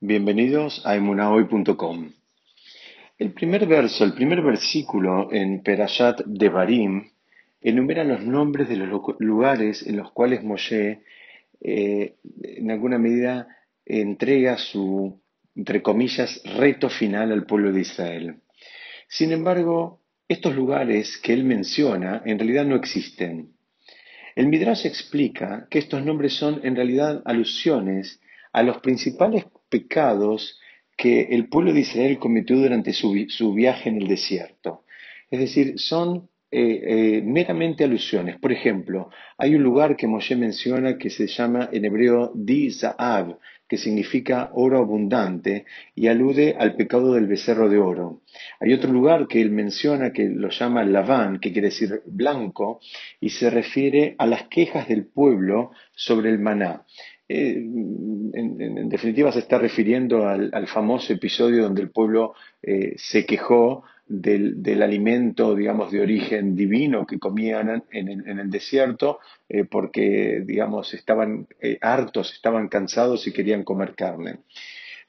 Bienvenidos a emunahoy.com. El primer verso, el primer versículo en Perashat Devarim enumera los nombres de los lugares en los cuales Moshe, eh, en alguna medida, entrega su, entre comillas, reto final al pueblo de Israel. Sin embargo, estos lugares que él menciona en realidad no existen. El Midrash explica que estos nombres son en realidad alusiones a los principales pecados que el pueblo de Israel cometió durante su, viaje en el desierto. Es decir, son eh, eh, meramente alusiones. Por ejemplo, hay un lugar que Moshe menciona que se llama en hebreo Di Za'av, que significa oro abundante y alude al pecado del becerro de oro. Hay otro lugar que él menciona que lo llama Laván, que quiere decir blanco, y se refiere a las quejas del pueblo sobre el maná. Eh, en, definitiva se está refiriendo al, famoso episodio donde el pueblo eh, se quejó del, alimento, digamos, de origen divino que comían en, el desierto, eh, porque, digamos, estaban hartos, estaban cansados y querían comer carne.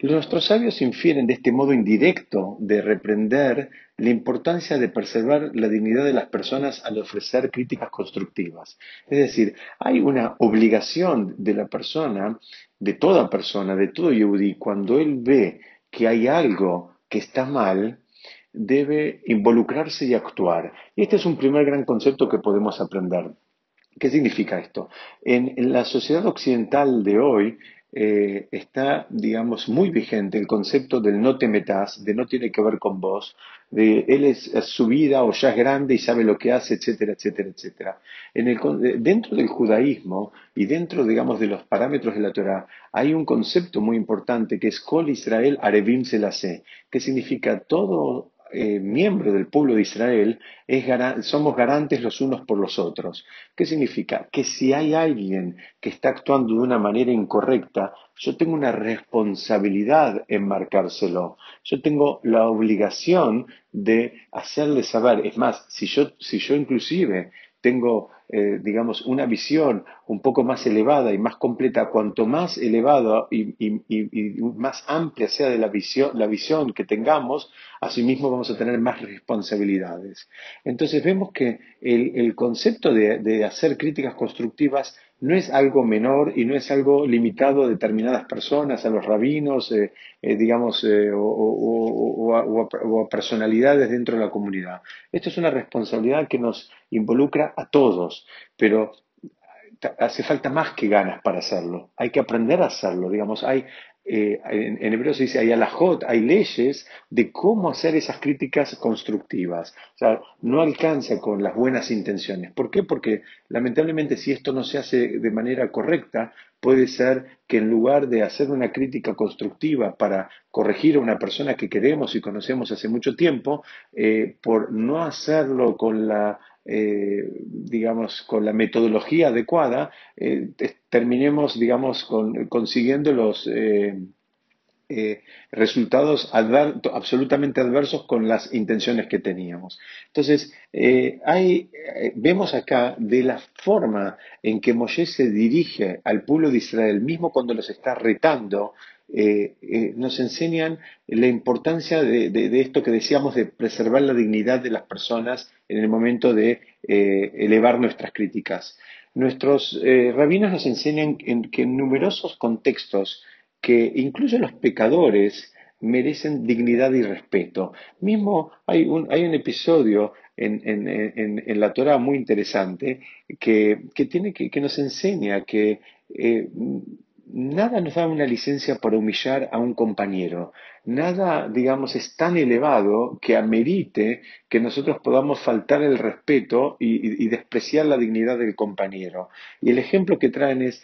Nuestros sabios infieren de este modo indirecto de reprender la importancia de preservar la dignidad de las personas al ofrecer críticas constructivas. Es decir, hay una obligación de la persona, de toda persona, de todo yudí, cuando él ve que hay algo que está mal, debe involucrarse y actuar. Y este es un primer gran concepto que podemos aprender. ¿Qué significa esto? en la sociedad occidental de hoy, eh, está, digamos, muy vigente el concepto del no te metas, de no tiene que ver con vos, de él es, su vida o ya es grande y sabe lo que hace, etcétera, etcétera, etcétera. En el, dentro del judaísmo y dentro, digamos, de los parámetros de la Torah, hay un concepto muy importante que es Kol Israel Arevim Selaseh, que significa todo eh, miembro del pueblo de Israel, somos garantes los unos por los otros. ¿Qué significa? Que si hay alguien que está actuando de una manera incorrecta, yo tengo una responsabilidad en marcárselo. Yo tengo la obligación de hacerle saber. Es más, si yo, si yo inclusive tengo, eh, digamos, una visión un poco más elevada y más completa, cuanto más elevada y, más amplia sea de la visión, la visión que tengamos, asimismo vamos a tener más responsabilidades. Entonces vemos que el, concepto de hacer críticas constructivas no es algo menor y no es algo limitado a determinadas personas, a los rabinos, eh, eh, digamos, eh, o, a, personalidades dentro de la comunidad. Esto es una responsabilidad que nos involucra a todos, pero hace falta más que ganas para hacerlo. Hay que aprender a hacerlo, digamos, hay eh, en, hebreo se dice hay alajot, hay leyes de cómo hacer esas críticas constructivas. O sea, no alcanza con las buenas intenciones. ¿Por qué? Porque lamentablemente si esto no se hace de manera correcta, puede ser que en lugar de hacer una crítica constructiva para corregir a una persona que queremos y conocemos hace mucho tiempo, eh, por no hacerlo con la eh, digamos, con la metodología adecuada, eh, terminemos, digamos, consiguiendo los eh, resultados absolutamente adversos con las intenciones que teníamos. Entonces, hay, vemos acá de la forma en que Moshe se dirige al pueblo de Israel, mismo cuando los está retando, eh, eh, nos enseñan la importancia de, esto que decíamos de preservar la dignidad de las personas en el momento de eh, elevar nuestras críticas. Nuestros rabinos nos enseñan que en numerosos contextos que incluso los pecadores merecen dignidad y respeto. Mismo hay un, episodio en, la Torah muy interesante que, tiene, que, nos enseña que nada nos da una licencia para humillar a un compañero. Nada, digamos, es tan elevado que amerite que nosotros podamos faltar el respeto y, despreciar la dignidad del compañero. Y el ejemplo que traen es,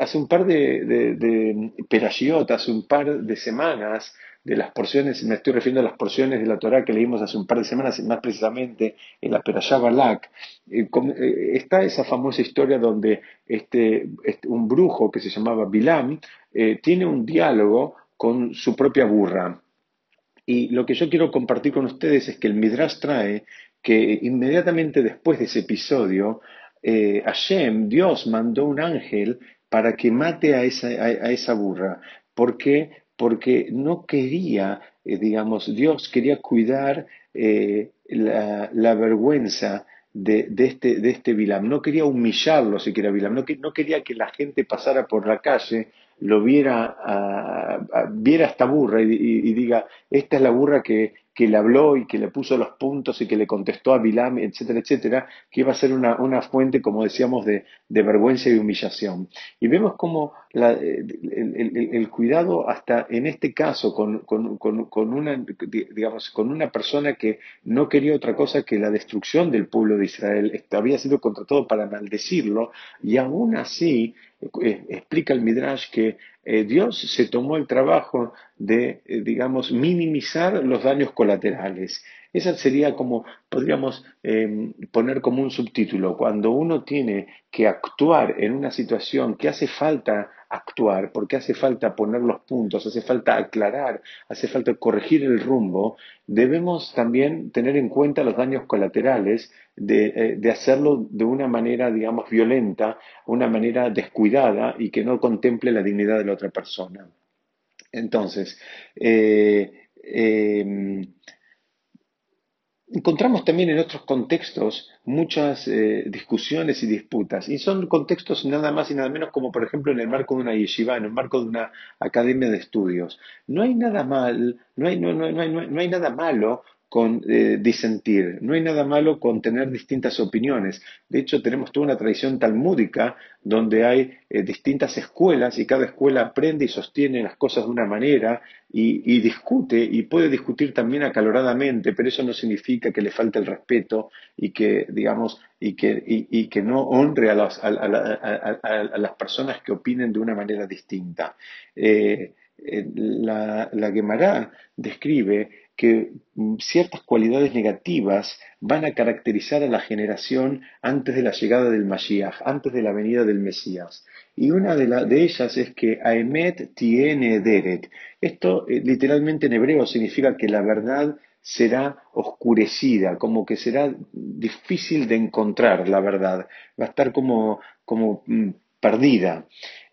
hace un par de, de, de hace un par de semanas, de las porciones, me estoy refiriendo a las porciones de la Torah que leímos hace un par de semanas, más precisamente en la Perashá Balak, eh, eh, está esa famosa historia donde este, este, un brujo que se llamaba Bilam eh, tiene un diálogo con su propia burra. Y lo que yo quiero compartir con ustedes es que el Midrash trae que inmediatamente después de ese episodio, Hashem, Dios, mandó un ángel para que mate a esa, a esa burra. ¿Por qué? Porque no quería, eh, digamos, Dios quería cuidar eh, la, vergüenza de, este, de este. No quería humillarlo siquiera Bilam, no quería que la gente pasara por la calle, lo viera, viera esta burra y, y, diga, esta es la burra que, que le habló y que le puso los puntos y que le contestó a Bilam, etcétera, etcétera, que iba a ser una, una fuente, como decíamos, de, de, vergüenza y humillación. Y vemos como la, el, el, cuidado hasta en este caso con, con, con, una, digamos, con una persona que no quería otra cosa que la destrucción del pueblo de Israel, había sido contratado para maldecirlo, y aún así eh, explica el Midrash que eh, Dios se tomó el trabajo de, eh, digamos, minimizar los daños colaterales. Esa sería como, podríamos em, poner como un subtítulo, cuando uno tiene que actuar en una situación que hace falta actuar, porque hace falta poner los puntos, hace falta aclarar, hace falta corregir el rumbo, debemos también tener en cuenta los daños colaterales de, eh, de hacerlo de una manera, digamos, violenta, una manera descuidada y que no contemple la dignidad de la otra persona. Entonces, eh, eh, Encontramos también en otros contextos muchas eh, discusiones y disputas, y son contextos nada más y nada menos como por ejemplo en el marco de una yeshiva, en el marco de una academia de estudios. No hay nada mal, no hay, no, no, no hay, no hay nada malo con eh, disentir. No hay nada malo con tener distintas opiniones. De hecho, tenemos toda una tradición talmúdica donde hay eh, distintas escuelas y cada escuela aprende y sostiene las cosas de una manera y, discute y puede discutir también acaloradamente, pero eso no significa que le falte el respeto y que, digamos, y que, y, que no honre a, los, a, a, las personas que opinen de una manera distinta. Eh, la, la describe que mm, ciertas cualidades negativas van a caracterizar a la generación antes de la llegada del Mashiach, antes de la venida del Mesías. Y una de, ellas es que Aemet tiene deret. Esto eh, literalmente en hebreo significa que la verdad será oscurecida, como que será difícil de encontrar la verdad, va a estar como, como mm, perdida.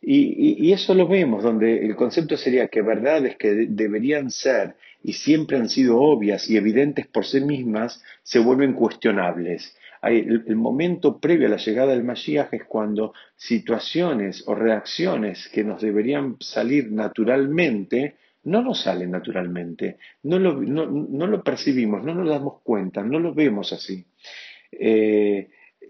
Y, eso lo vemos, donde el concepto sería que verdades que deberían ser y siempre han sido obvias y evidentes por sí mismas se vuelven cuestionables. El, el momento previo a la llegada del Mashiach es cuando situaciones o reacciones que nos deberían salir naturalmente no nos salen naturalmente, no lo, no, no lo percibimos, no nos damos cuenta, no lo vemos así. Eh,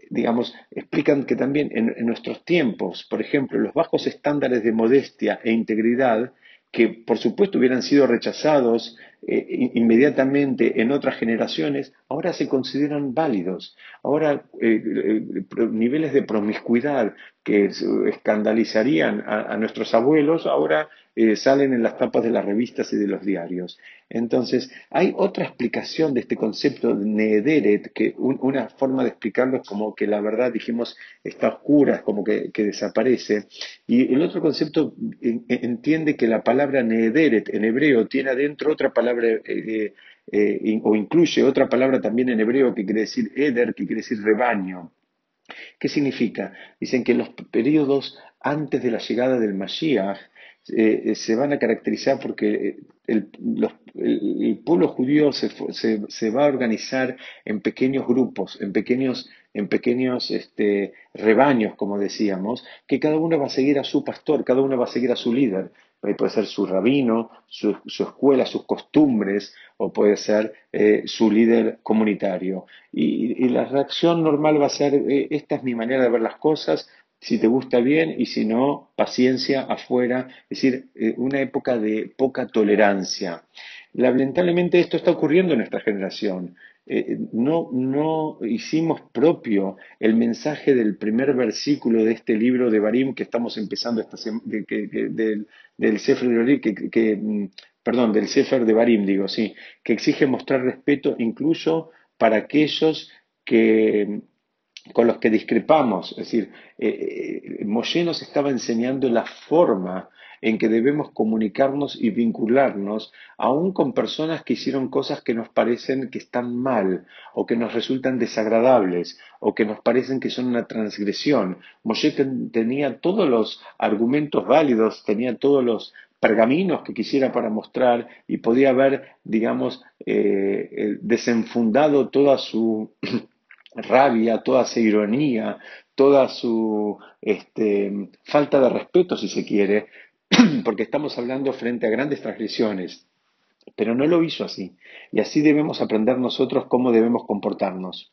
digamos, explican que también en, en, nuestros tiempos, por ejemplo, los bajos estándares de modestia e integridad, que por supuesto hubieran sido rechazados eh, inmediatamente en otras generaciones, ahora se consideran válidos. Ahora eh, eh, niveles de promiscuidad que escandalizarían a, a nuestros abuelos, ahora eh, salen en las tapas de las revistas y de los diarios. Entonces, hay otra explicación de este concepto de Nederet, que un, una forma de explicarlo es como que la verdad, dijimos, está oscura, es como que, que desaparece. Y el otro concepto entiende que la palabra Nederet en hebreo tiene adentro otra palabra eh, eh, o incluye otra palabra también en hebreo que quiere decir Eder, que quiere decir rebaño. ¿Qué significa? Dicen que los periodos antes de la llegada del Mashiach eh, se van a caracterizar porque el, pueblo judío se, va a organizar en pequeños grupos, en pequeños, en pequeños este, rebaños, como decíamos, que cada uno va a seguir a su pastor, cada uno va a seguir a su líder. Puede ser su rabino, su, escuela, sus costumbres, o puede ser eh, su líder comunitario. Y, y, la reacción normal va a ser, eh, esta es mi manera de ver las cosas, si te gusta bien y si no, paciencia afuera, es decir, eh, una época de poca tolerancia. Lamentablemente esto está ocurriendo en nuestra generación. Eh, no, no hicimos propio el mensaje del primer versículo de este libro de Barim que estamos empezando esta del, del Sefer de Barim, que, mm, digo, sí, que exige mostrar respeto incluso para aquellos que con los que discrepamos. Es decir, eh, eh, Moshe nos estaba enseñando la forma en que debemos comunicarnos y vincularnos, aún con personas que hicieron cosas que nos parecen que están mal, o que nos resultan desagradables, o que nos parecen que son una transgresión. Moshe ten, tenía todos los argumentos válidos, tenía todos los pergaminos que quisiera para mostrar y podía haber, digamos, eh, desenfundado toda su rabia, toda su ironía, toda su este, falta de respeto, si se quiere, porque estamos hablando frente a grandes transgresiones. Pero no lo hizo así. Y así debemos aprender nosotros cómo debemos comportarnos.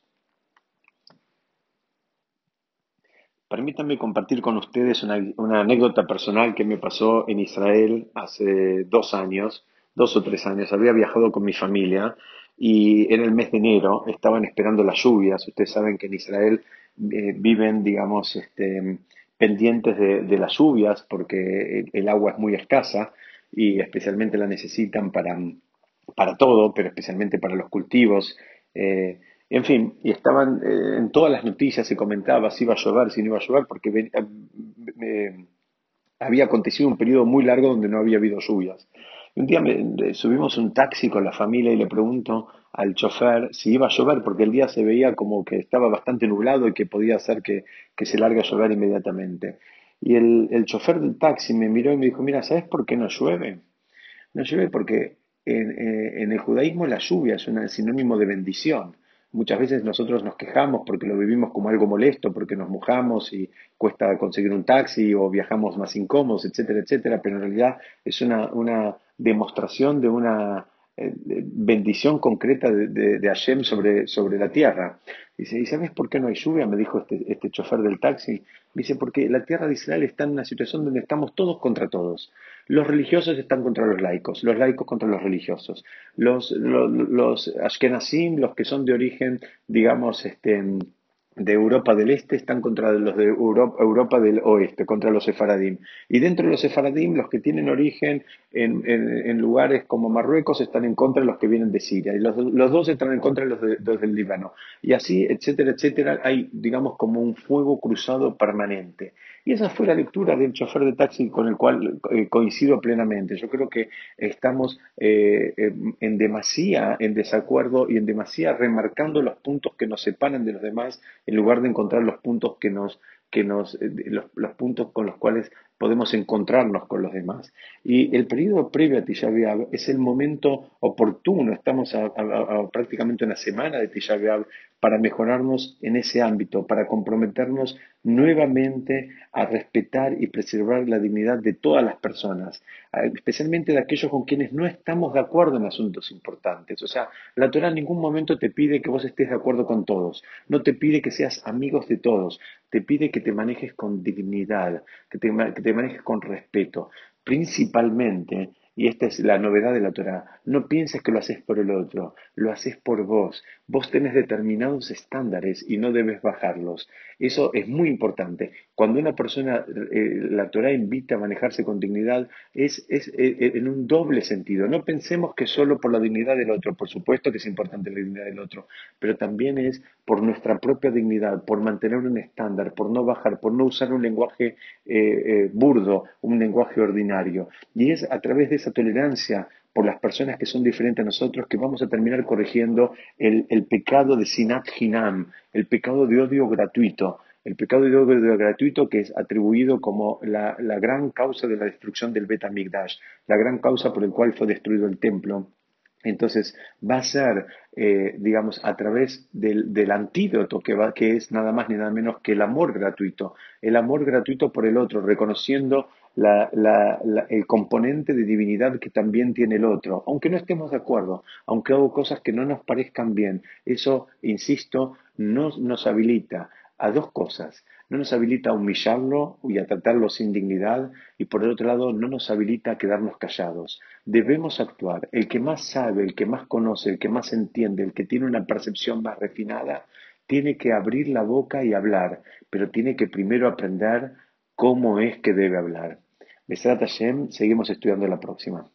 Permítanme compartir con ustedes una, anécdota personal que me pasó en Israel hace dos años, dos o tres años. Había viajado con mi familia y en el mes de enero estaban esperando las lluvias. Ustedes saben que en Israel eh, viven, digamos, este, pendientes de, las lluvias porque el, agua es muy escasa y especialmente la necesitan para, para todo, pero especialmente para los cultivos. Eh, en fin, y estaban eh, en todas las noticias se comentaba si iba a llover, si no iba a llover, porque había acontecido un periodo muy largo donde no había habido lluvias. Un día me, subimos un taxi con la familia y le pregunto al chofer si iba a llover, porque el día se veía como que estaba bastante nublado y que podía ser que, se largue a llover inmediatamente. Y el, el chofer del taxi me miró y me dijo, mira, ¿sabes por qué no llueve? No llueve porque en, eh, en el judaísmo la lluvia es un sinónimo de bendición. Muchas veces nosotros nos quejamos porque lo vivimos como algo molesto, porque nos mojamos y cuesta conseguir un taxi o viajamos más incómodos, etcétera, etcétera, pero en realidad es una, una demostración de una eh, bendición concreta de, de, Hashem sobre, sobre, la tierra. Dice, ¿y sabes por qué no hay lluvia? Me dijo este, este chofer del taxi. Dice, porque la tierra de Israel está en una situación donde estamos todos contra todos. Los religiosos están contra los laicos, los laicos contra los religiosos. Los, los, los ashkenazim, los que son de origen, digamos, este, de Europa del Este están contra los de Europa, del Oeste, contra los sefaradim. Y dentro de los sefaradim, los que tienen origen en, lugares como Marruecos están en contra de los que vienen de Siria. Y los, dos están en contra de los, de los, del Líbano. Y así, etcétera, etcétera, hay, digamos, como un fuego cruzado permanente. Y esa fue la lectura del chofer de taxi con el cual eh, coincido plenamente. Yo creo que estamos eh, en demasía en desacuerdo y en demasía remarcando los puntos que nos separan de los demás en lugar de encontrar los puntos que nos que nos, eh, los, los, puntos con los cuales podemos encontrarnos con los demás. Y el periodo previo a Tisha es el momento oportuno, estamos a, prácticamente una semana de Tisha para mejorarnos en ese ámbito, para comprometernos nuevamente a respetar y preservar la dignidad de todas las personas, especialmente de aquellos con quienes no estamos de acuerdo en asuntos importantes. O sea, la Torah en ningún momento te pide que vos estés de acuerdo con todos, no te pide que seas amigos de todos, te pide que te manejes con dignidad, que te, que te manejes con respeto, principalmente y esta es la novedad de la Torah. No pienses que lo haces por el otro, lo haces por vos. Vos tenés determinados estándares y no debes bajarlos. Eso es muy importante. Cuando una persona, eh, la Torah invita a manejarse con dignidad, es, eh, eh, en un doble sentido. No pensemos que solo por la dignidad del otro, por supuesto que es importante la dignidad del otro, pero también es por nuestra propia dignidad, por mantener un estándar, por no bajar, por no usar un lenguaje burdo, un lenguaje ordinario. Y es a través de esa tolerancia por las personas que son diferentes a nosotros que vamos a terminar corrigiendo el, pecado de sinat hinam, el pecado de odio gratuito, el pecado de odio gratuito que es atribuido como la, gran causa de la destrucción del Bet Amigdash, la gran causa por el cual fue destruido el templo. Entonces va a ser, eh, digamos, a través del, del antídoto que, va, que es nada más ni nada menos que el amor gratuito, el amor gratuito por el otro, reconociendo el componente de divinidad que también tiene el otro, aunque no estemos de acuerdo, aunque hago cosas que no nos parezcan bien. Eso, insisto, no nos habilita a dos cosas. No nos habilita a humillarlo y a tratarlo sin dignidad y por el otro lado no nos habilita a quedarnos callados. Debemos actuar. El que más sabe, el que más conoce, el que más entiende, el que tiene una percepción más refinada, tiene que abrir la boca y hablar, pero tiene que primero aprender cómo es que debe hablar. Besat seguimos estudiando la próxima.